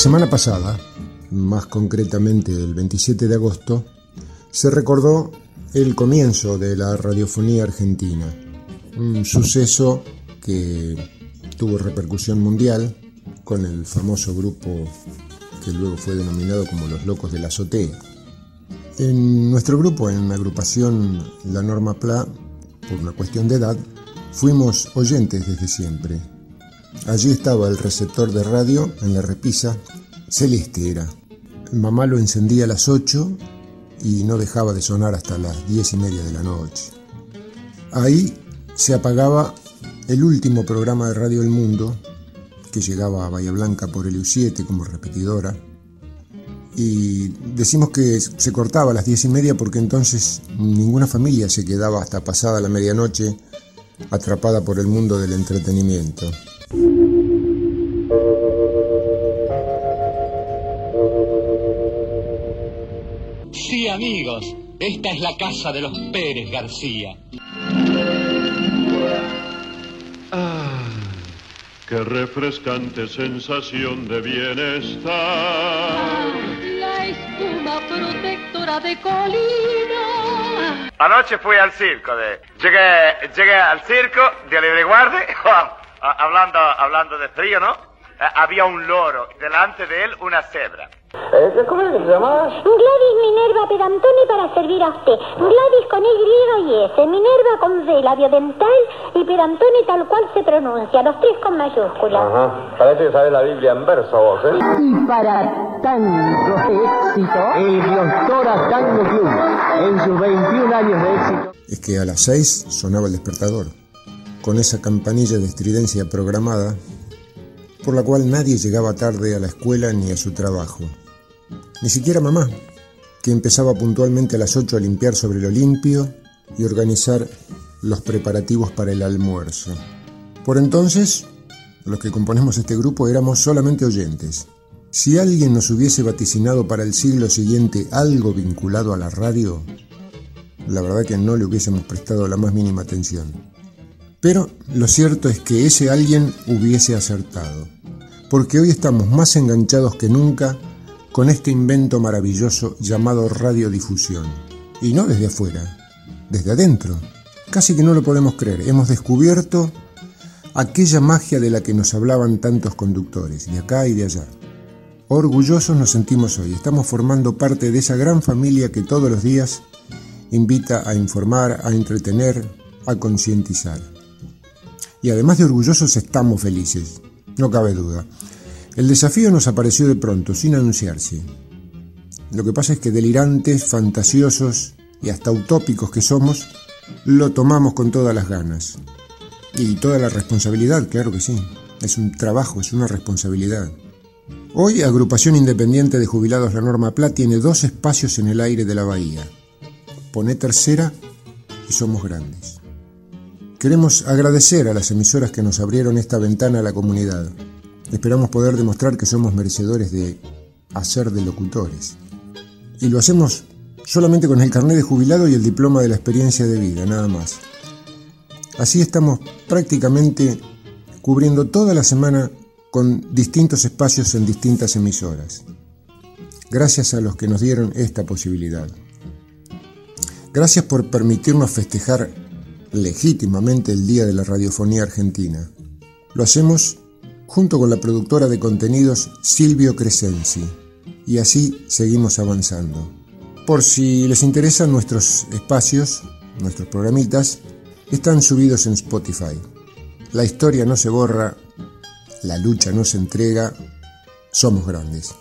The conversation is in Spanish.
semana pasada, más concretamente el 27 de agosto, se recordó el comienzo de la radiofonía argentina, un suceso que tuvo repercusión mundial con el famoso grupo que luego fue denominado como los Locos de la Azotea. En nuestro grupo, en la agrupación La Norma Pla, por una cuestión de edad, fuimos oyentes desde siempre. Allí estaba el receptor de radio en la repisa, celeste era. Mamá lo encendía a las 8 y no dejaba de sonar hasta las diez y media de la noche. Ahí se apagaba el último programa de Radio El Mundo, que llegaba a Bahía Blanca por el U7 como repetidora, y decimos que se cortaba a las diez y media porque entonces ninguna familia se quedaba hasta pasada la medianoche atrapada por el mundo del entretenimiento. Sí, amigos, esta es la casa de los Pérez García. Ah, qué refrescante sensación de bienestar. La espuma protectora de colina. Anoche fui al circo. De, llegué, llegué al circo de Libre Guardia, hablando, hablando de frío, ¿no? Había un loro, delante de él una cebra. Eh, ¿Cómo se llama? Gladys Minerva Pedantoni para servir a usted. Gladys con Y y S, Minerva con V, labio dental y Pedantoni tal cual se pronuncia, los tres con mayúsculas. Ajá. Parece que sabes la Biblia en verso vos, ¿eh? Y para tanto éxito, el Doctora Tango Club, en sus 21 años de éxito. Es que a las 6 sonaba el despertador, con esa campanilla de estridencia programada por la cual nadie llegaba tarde a la escuela ni a su trabajo. Ni siquiera mamá, que empezaba puntualmente a las 8 a limpiar sobre lo limpio y organizar los preparativos para el almuerzo. Por entonces, los que componemos este grupo éramos solamente oyentes. Si alguien nos hubiese vaticinado para el siglo siguiente algo vinculado a la radio, la verdad que no le hubiésemos prestado la más mínima atención. Pero lo cierto es que ese alguien hubiese acertado, porque hoy estamos más enganchados que nunca con este invento maravilloso llamado radiodifusión. Y no desde afuera, desde adentro. Casi que no lo podemos creer. Hemos descubierto aquella magia de la que nos hablaban tantos conductores, de acá y de allá. Orgullosos nos sentimos hoy. Estamos formando parte de esa gran familia que todos los días invita a informar, a entretener, a concientizar y además de orgullosos estamos felices, no cabe duda. El desafío nos apareció de pronto, sin anunciarse. Lo que pasa es que delirantes, fantasiosos y hasta utópicos que somos, lo tomamos con todas las ganas. Y toda la responsabilidad, claro que sí. Es un trabajo, es una responsabilidad. Hoy, Agrupación Independiente de Jubilados La Norma Pla tiene dos espacios en el aire de la bahía. Pone tercera y somos grandes. Queremos agradecer a las emisoras que nos abrieron esta ventana a la comunidad. Esperamos poder demostrar que somos merecedores de hacer de locutores. Y lo hacemos solamente con el carnet de jubilado y el diploma de la experiencia de vida, nada más. Así estamos prácticamente cubriendo toda la semana con distintos espacios en distintas emisoras. Gracias a los que nos dieron esta posibilidad. Gracias por permitirnos festejar legítimamente el Día de la Radiofonía Argentina. Lo hacemos junto con la productora de contenidos Silvio Crescenzi y así seguimos avanzando. Por si les interesan nuestros espacios, nuestros programitas, están subidos en Spotify. La historia no se borra, la lucha no se entrega, somos grandes.